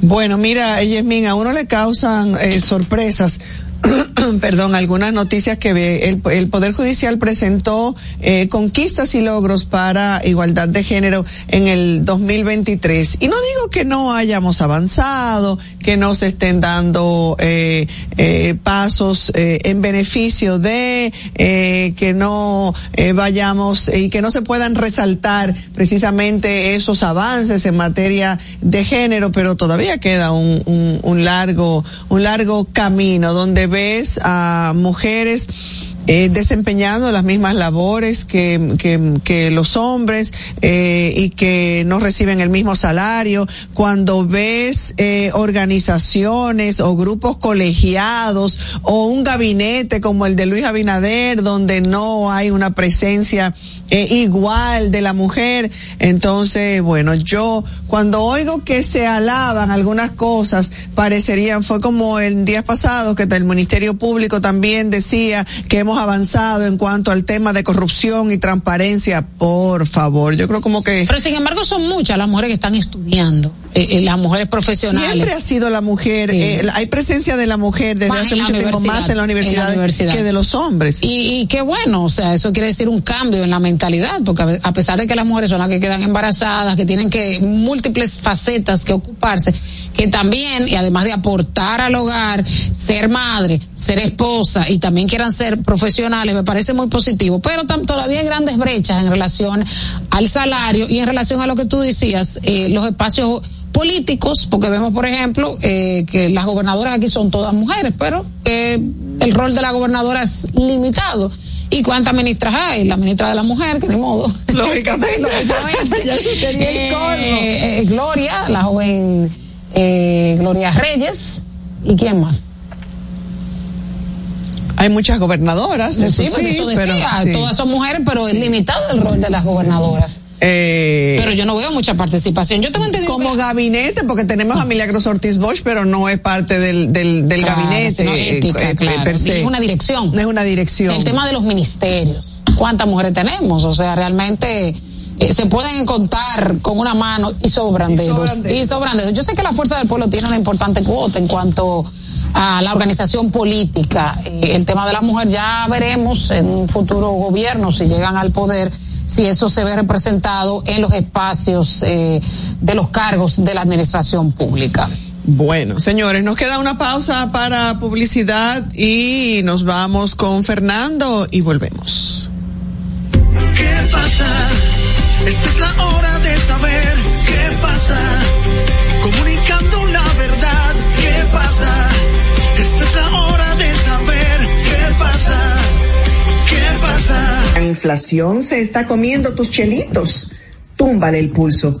Bueno, mira, Yasmin, a uno le causan eh, sorpresas. Perdón, algunas noticias que ve. El, Poder Judicial presentó eh, conquistas y logros para igualdad de género en el 2023. Y no digo que no hayamos avanzado, que no se estén dando eh, eh, pasos eh, en beneficio de que no vayamos y que no se puedan resaltar precisamente esos avances en materia de género, pero todavía queda un largo un largo camino donde ves a mujeres eh, desempeñando las mismas labores que, que, los hombres eh, y que no reciben el mismo salario, cuando ves eh, organizaciones o grupos colegiados o un gabinete como el de Luis Abinader donde no hay una presencia eh, igual de la mujer, entonces, bueno, yo cuando oigo que se alaban algunas cosas, parecerían, fue como el día pasado que el Ministerio Público también decía que hemos avanzado en cuanto al tema de corrupción y transparencia, por favor, yo creo como que... Pero sin embargo son muchas las mujeres que están estudiando, eh, eh, las mujeres profesionales. Siempre ha sido la mujer, Sí. eh, hay presencia de la mujer desde Más hace mucho tiempo más en la universidad, en la universidad. que de los hombres. Y, y qué bueno, o sea, eso quiere decir un cambio en la mentalidad, porque a pesar de que las mujeres son las que quedan embarazadas, que tienen que múltiples facetas que ocuparse, que también, y además de aportar al hogar, ser madre, ser esposa y también quieran ser profesionales, me parece muy positivo, pero todavía hay grandes brechas en relación al salario y en relación a lo que tú decías, eh, los espacios políticos, porque vemos, por ejemplo, eh, que las gobernadoras aquí son todas mujeres, pero eh, el rol de la gobernadora es limitado. ¿Y cuántas ministras hay? La ministra de la mujer, que ni modo. Lógicamente. Lógicamente. Ya sería el Eh, eh, Gloria, la joven eh, Gloria Reyes. ¿Y quién más? Hay muchas gobernadoras, eso sí, eso pero sí. todas son mujeres, pero es limitado el rol de las gobernadoras. Eh, Pero yo no veo mucha participación. Yo tengo entendido como gabinete, porque tenemos a Milagros Ortiz Bosch, pero no es parte del, del, del Claro, gabinete. eh, ética, eh, claro. per se. Es una dirección. Es una dirección. El tema de los ministerios. ¿Cuántas mujeres tenemos? O sea, realmente se pueden contar con una mano y sobran dedos. sobran dedos. Y sobran dedos. Yo sé que la Fuerza del Pueblo tiene una importante cuota en cuanto a la organización política. Eh, el tema de la mujer ya veremos en un futuro gobierno si llegan al poder si eso se ve representado en los espacios eh, de los cargos de la administración pública. Bueno, señores, nos queda una pausa para publicidad y nos vamos con Fernando y volvemos. ¿Qué pasa? Esta es la hora de saber qué pasa. Comunicando la verdad, ¿qué pasa? Esta es la hora de saber qué pasa. ¿Qué pasa? La inflación se está comiendo tus chelitos. Túmbale el pulso.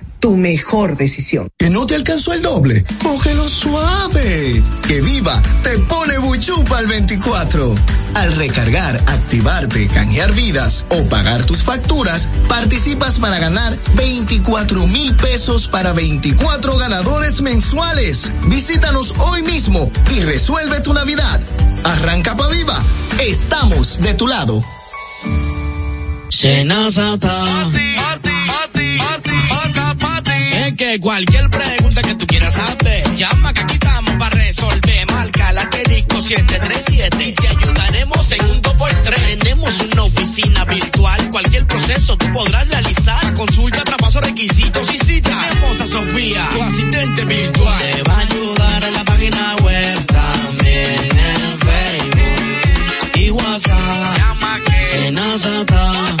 tu mejor decisión. ¿Que no te alcanzó el doble? Cógelo suave. Que viva te pone buchupa al 24. Al recargar, activarte, canjear vidas o pagar tus facturas, participas para ganar 24 mil pesos para 24 ganadores mensuales. Visítanos hoy mismo y resuelve tu Navidad. Arranca pa' viva. Estamos de tu lado. Senazata. Que cualquier pregunta que tú quieras hacer, llama que aquí estamos para resolver. Marca la asterisco 737 y te ayudaremos en un 2x3. Tenemos una oficina virtual, cualquier proceso tú podrás realizar. Consulta, traspaso, requisitos y cita. Tenemos a Sofía, tu asistente virtual. Te va a ayudar en la página web, también en Facebook y WhatsApp. Llama que.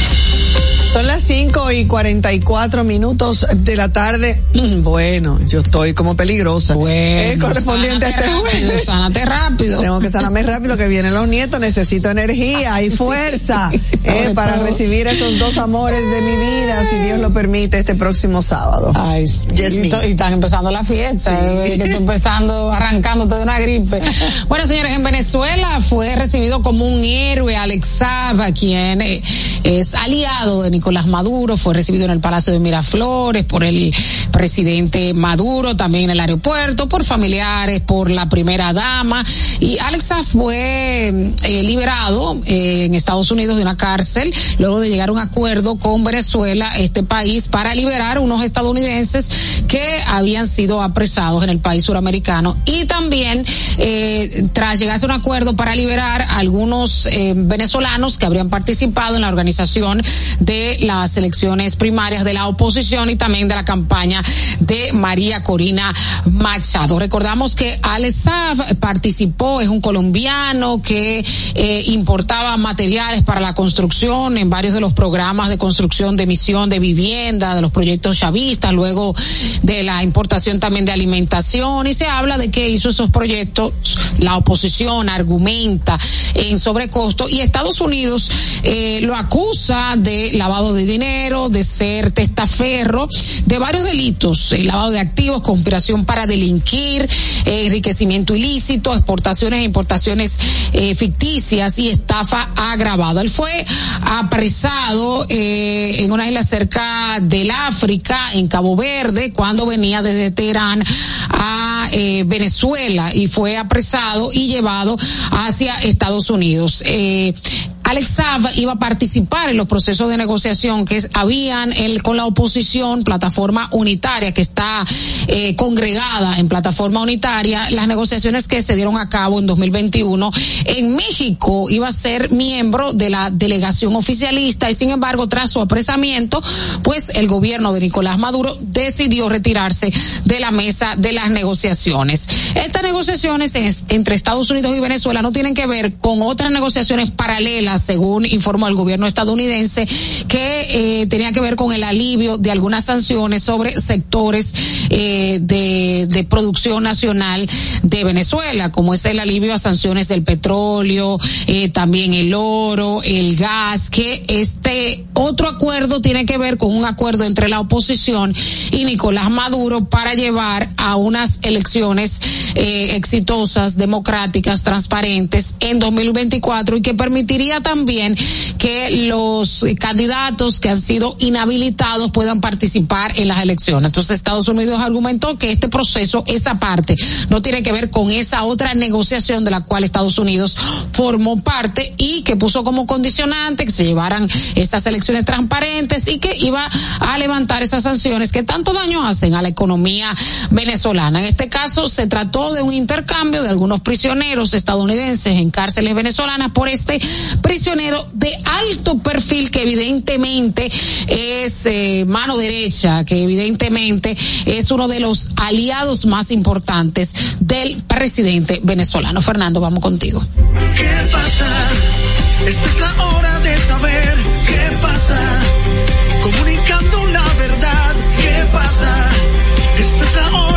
Son las 5 y 44 minutos de la tarde. Bueno, yo estoy como peligrosa. Bueno, Eh, correspondiente a este jueves. sánate rápido. Tengo que sanarme rápido que vienen los nietos. Necesito energía y fuerza eh, para recibir esos dos amores de mi vida, si Dios lo permite, este próximo sábado. Ay, sí. y, y están empezando la fiesta, eh, que estoy empezando, arrancándote de una gripe. Bueno, señores, en Venezuela fue recibido como un héroe Alex Saab, quien eh, es aliado de Nicolás Maduro, fue recibido en el Palacio de Miraflores por el presidente Maduro, también en el aeropuerto, por familiares, por la primera dama. Y Alex Saab fue eh, liberado eh, en Estados Unidos de una cárcel luego de llegar a un acuerdo con Venezuela, este país, para liberar unos estadounidenses que habían sido apresados en el país suramericano y también eh, tras llegarse a un acuerdo para liberar a algunos eh, venezolanos que habrían participado en la organización de las elecciones primarias de la oposición y también de la campaña de María Corina Machado. Recordamos que Alex Saab participó, es un colombiano que eh, importaba materiales para la construcción en varios de los programas de construcción de emisión de vivienda, de los proyectos chavistas, luego de la importación también de alimentación y se habla de que hizo esos proyectos, la oposición argumenta en sobrecosto y Estados Unidos eh, lo acusa de lavado de dinero, de ser testaferro, de varios delitos, eh, lavado de activos, conspiración para delinquir, enriquecimiento ilícito, exportaciones e importaciones eh, ficticias y estafa agravada. Él fue apresado eh, en una isla cerca del África, en Cabo Verde, cuando venía desde Teherán a eh, Venezuela y fue apresado y llevado hacia Estados Unidos. Eh, Alex Saab iba a participar en los procesos de negociación que habían el, con la oposición, plataforma unitaria que está eh, congregada en plataforma unitaria, las negociaciones que se dieron a cabo en 2021 en México iba a ser miembro de la delegación oficialista y sin embargo tras su apresamiento, pues el gobierno de Nicolás Maduro decidió retirarse de la mesa de las negociaciones. Estas negociaciones entre Estados Unidos y Venezuela no tienen que ver con otras negociaciones paralelas, según informó el gobierno estadounidense, que eh, tenía que ver con el alivio de algunas sanciones sobre sectores eh, de, de producción nacional de Venezuela, como es el alivio a sanciones del petróleo, eh, también el oro, el gas, que este otro acuerdo tiene que ver con un acuerdo entre la oposición y Nicolás Maduro para llevar a unas elecciones eh, exitosas, democráticas, transparentes en 2024 y que permitiría también que los candidatos que han sido inhabilitados puedan participar en las elecciones. Entonces Estados Unidos argumentó que este proceso, esa parte, no tiene que ver con esa otra negociación de la cual Estados Unidos formó parte y que puso como condicionante que se llevaran estas elecciones transparentes y que iba a levantar esas sanciones que tanto daño hacen a la economía venezolana. En este caso se trató de un intercambio de algunos prisioneros estadounidenses en cárceles venezolanas por este prisionero de alto perfil que evidentemente es eh, mano derecha, que evidentemente es uno de los aliados más importantes del presidente venezolano. Fernando, vamos contigo. ¿Qué pasa? Esta es la hora de saber qué pasa. Comunicando la verdad, ¿qué pasa? Esta es la hora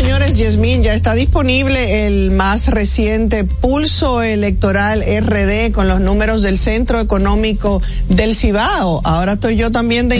señores, Yasmín, ya está disponible el más reciente pulso electoral RD con los números del Centro Económico del Cibao. Ahora estoy yo también de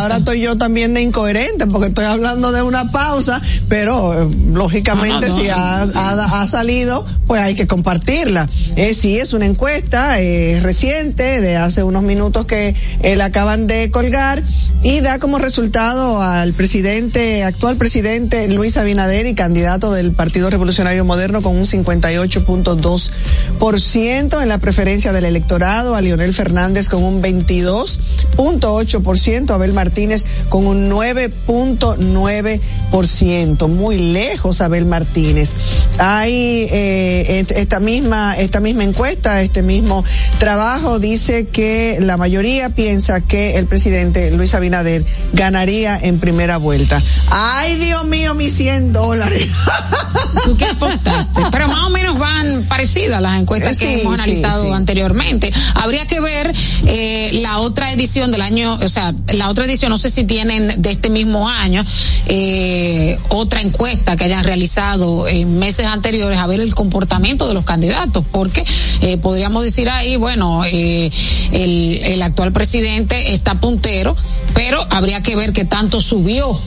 ahora estoy yo también de incoherente porque estoy hablando de una pausa, pero eh, lógicamente Ah, no. si ha, ha- ha salido, pues hay que compartirla. Eh, sí, es una encuesta eh, reciente de hace unos minutos que él acaban de colgar y da como resultado al presidente, actual presidente Luis Abinader y candidato del Partido Revolucionario Moderno con un 58.2% en la preferencia del electorado, a Leonel Fernández con un 22.8%, Abel Martínez con un 9.9%, muy lejos Abel Martínez. Hay eh, esta misma esta misma encuesta, este mismo trabajo dice que la mayoría piensa que el presidente Luis Abinader ganaría en primera vuelta. Ay, Dios mío, mis 100 dólares. ¿Tú qué apostaste? Pero más o menos van parecidas las encuestas Sí, que hemos sí, analizado sí. anteriormente. Habría que ver eh, la otra edición del año, o sea, la otra edición, no sé si tienen de este mismo año, eh, otra encuesta que hayan realizado en meses anteriores a ver el comportamiento de los candidatos, porque eh, podríamos decir ahí, bueno, eh, el, el actual presidente está puntero, pero habría que ver qué tanto subió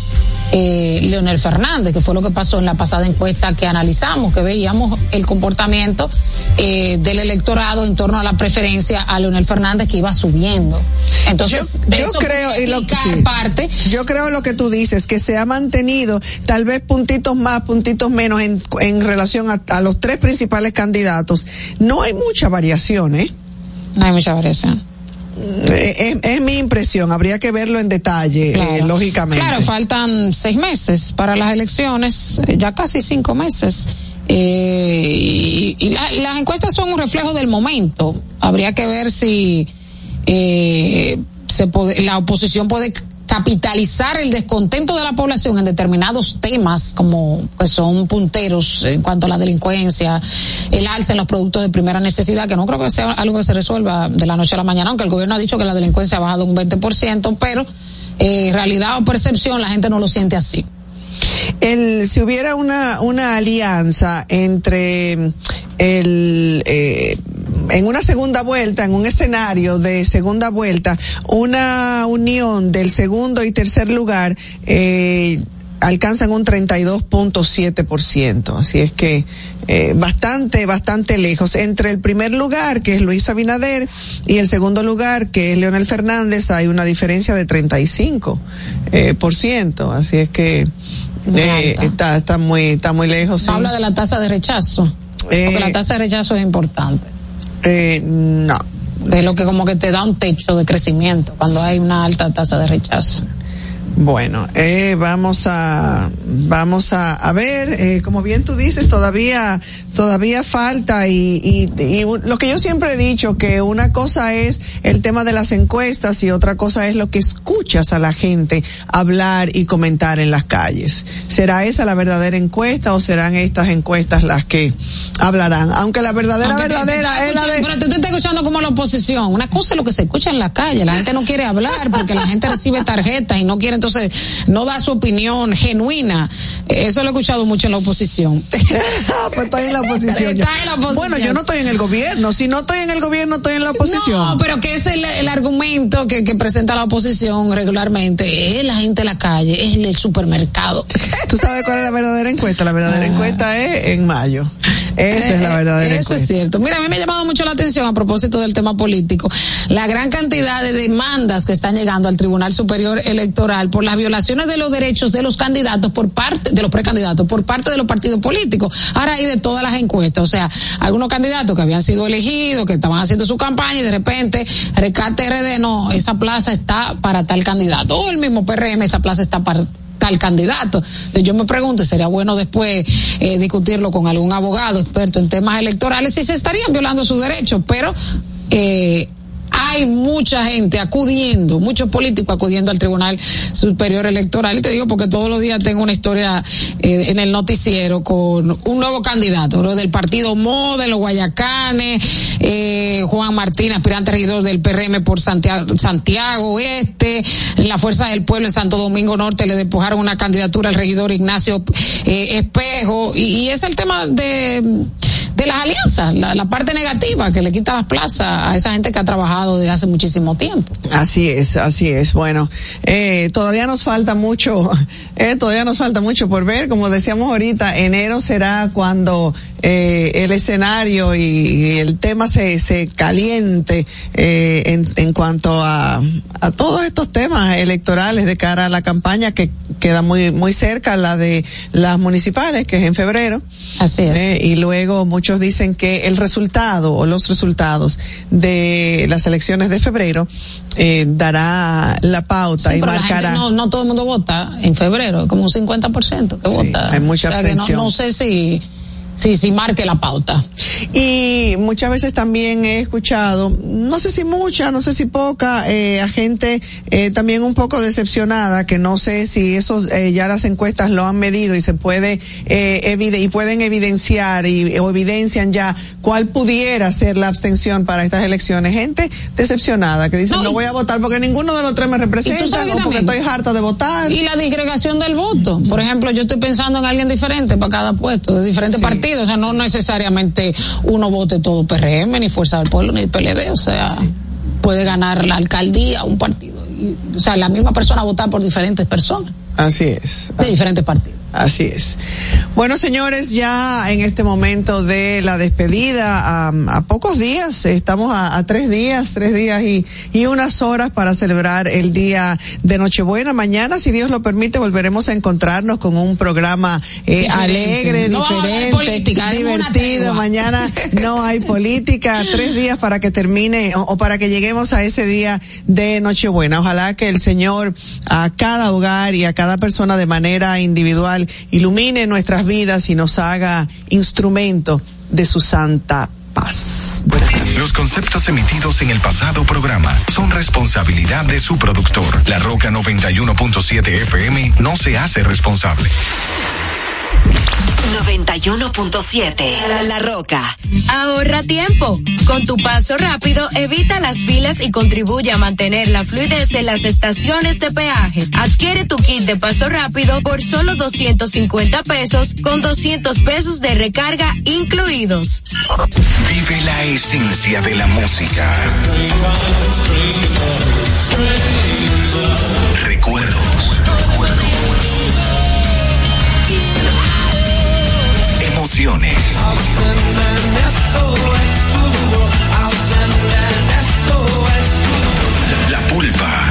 eh, Leonel Fernández, que fue lo que pasó en la pasada encuesta que analizamos, que veíamos el comportamiento eh, del electorado en torno a la preferencia a Leonel Fernández que iba subiendo. Entonces, yo, yo eso creo y lo que sí. parte yo creo lo que tú dices que se ha mantenido tal vez puntitos más puntitos menos en, en relación a, a los tres principales candidatos no hay mucha variación eh no hay mucha variación es, es mi impresión habría que verlo en detalle eh, lógicamente Claro, faltan seis meses para las elecciones, eh, ya casi cinco meses. Eh, y y la- las encuestas son un reflejo del momento. Habría que ver si eh, se puede- la oposición puede capitalizar el descontento de la población en determinados temas como pues son punteros en cuanto a la delincuencia, el alza en los productos de primera necesidad, que no creo que sea algo que se resuelva de la noche a la mañana, aunque el gobierno ha dicho que la delincuencia ha bajado un 20%, pero eh, realidad o percepción la gente no lo siente así. el, si hubiera una, una alianza entre el, eh, en una segunda vuelta, en un escenario de segunda vuelta, una unión del segundo y tercer lugar, eh, alcanzan un 32.7%. Así es que eh, bastante, bastante lejos. Entre el primer lugar, que es Luis Abinader, y el segundo lugar, que es Leonel Fernández, hay una diferencia de 35%. Eh, por ciento. Así es que Eh, está, está muy, está muy lejos. sí. Habla de la tasa de rechazo. Eh, porque la tasa de rechazo es importante. Eh, no. Es lo que como que te da un techo de crecimiento cuando hay una alta tasa de rechazo. Bueno, eh, vamos a vamos a, a ver, eh, como bien tú dices, todavía todavía falta y, y, y lo que yo siempre he dicho que una cosa es el tema de las encuestas y otra cosa es lo que escuchas a la gente hablar y comentar en las calles. ¿Será esa la verdadera encuesta o serán estas encuestas las que hablarán? Aunque la verdadera Aunque te- te verdadera es la de Pero tú te estás escuchando como la oposición. Una cosa es lo que se escucha en la calle. La gente no quiere hablar porque la gente recibe tarjetas y no quiere entonces no da su opinión genuina. Eso lo he escuchado mucho en la oposición. pues estoy en la oposición. Está en la oposición. Bueno, yo no estoy en el gobierno. Si no estoy en el gobierno, estoy en la oposición. No, pero que es el, el argumento que, que presenta la oposición regularmente. Es la gente en la calle, es el, supermercado. ¿Tú sabes cuál es la verdadera encuesta? La verdadera encuesta es en mayo. Esa es la verdadera Ah. Eso es cierto. Mira, a mí me ha llamado mucho la atención a propósito del tema político, la gran cantidad de demandas que están llegando al Tribunal Superior Electoral por las violaciones de los derechos de los candidatos por parte, de los precandidatos, por parte de los partidos políticos. Ahora hay de todas las encuestas, o sea, algunos candidatos que habían sido elegidos, que estaban haciendo su campaña y de repente, Recate RD, no, esa plaza está para tal candidato. O el mismo PRM, esa plaza está para tal candidato. Yo me pregunto, sería bueno después eh, discutirlo con algún abogado experto en temas electorales si se estarían violando sus derechos, pero eh, hay mucha gente acudiendo, muchos políticos acudiendo al Tribunal Superior Electoral. Y te digo porque todos los días tengo una historia eh, en el noticiero con un nuevo candidato, ¿no? del partido MO, de los Guayacanes, eh, Juan Martín, aspirante regidor del PRM por Santiago, Santiago Oeste, en la Fuerza del Pueblo en Santo Domingo Norte le despojaron una candidatura al regidor Ignacio eh, Espejo. Y, y es el tema de de las alianzas, la, la parte negativa que le quita las plazas a esa gente que ha trabajado desde hace muchísimo tiempo. Así es, así es. Bueno, eh, todavía nos falta mucho, eh, todavía nos falta mucho por ver. Como decíamos ahorita, enero será cuando eh, el escenario y, y el tema se, se caliente eh, en, en cuanto a, a todos estos temas electorales de cara a la campaña que queda muy muy cerca, la de las municipales, que es en febrero. Así es. Eh, y luego muchos dicen que el resultado o los resultados de las elecciones de febrero eh, dará la pauta Sí, y marcará. no, no todo el mundo vota en febrero, como un 50% que vota. hay mucha O sea que no- no, sé si, si, si marque la pauta. Y muchas veces también he escuchado, no sé si mucha, no sé si poca, eh, a gente eh, también un poco decepcionada, que no sé si esos eh, ya las encuestas lo han medido y se puede eh, evide- y pueden evidenciar y o evidencian ya cuál pudiera ser la abstención para estas elecciones. Gente decepcionada que dice No, voy a votar porque ninguno de los tres me representa o porque estoy harta de votar. Y la disgregación del voto. Por ejemplo, yo estoy pensando en alguien diferente para cada puesto, de diferentes Sí. partidos. O sea, no necesariamente uno vote todo PRM, ni Fuerza del Pueblo, ni PLD. O sea, puede ganar la alcaldía un partido. Y, o sea, la misma persona votar por diferentes personas, Así es. de diferentes partidos. Así es. Bueno, señores, ya en este momento de la despedida, a, a pocos días, estamos a, a tres días, tres días y, y unas horas para celebrar el día de Nochebuena. Mañana, si Dios lo permite, volveremos a encontrarnos con un programa eh, Diferente. alegre, No diferente, política, divertido. Mañana no hay política, tres días para que termine o, o para que lleguemos a ese día de Nochebuena. Ojalá que el Señor a cada hogar y a cada persona de manera individual ilumine nuestras vidas y nos haga instrumento de su santa paz. Los conceptos emitidos en el pasado programa son responsabilidad de su productor. La Roca 91.7 FM no se hace responsable. 91.7 La, La Roca. Ahorra tiempo. Con tu paso rápido, evita las filas y contribuye a mantener la fluidez en las estaciones de peaje. Adquiere tu kit de paso rápido por solo 250 pesos con 200 pesos de recarga incluidos. Vive la esencia de la música. Recuerdos. Emociones. La pulpa,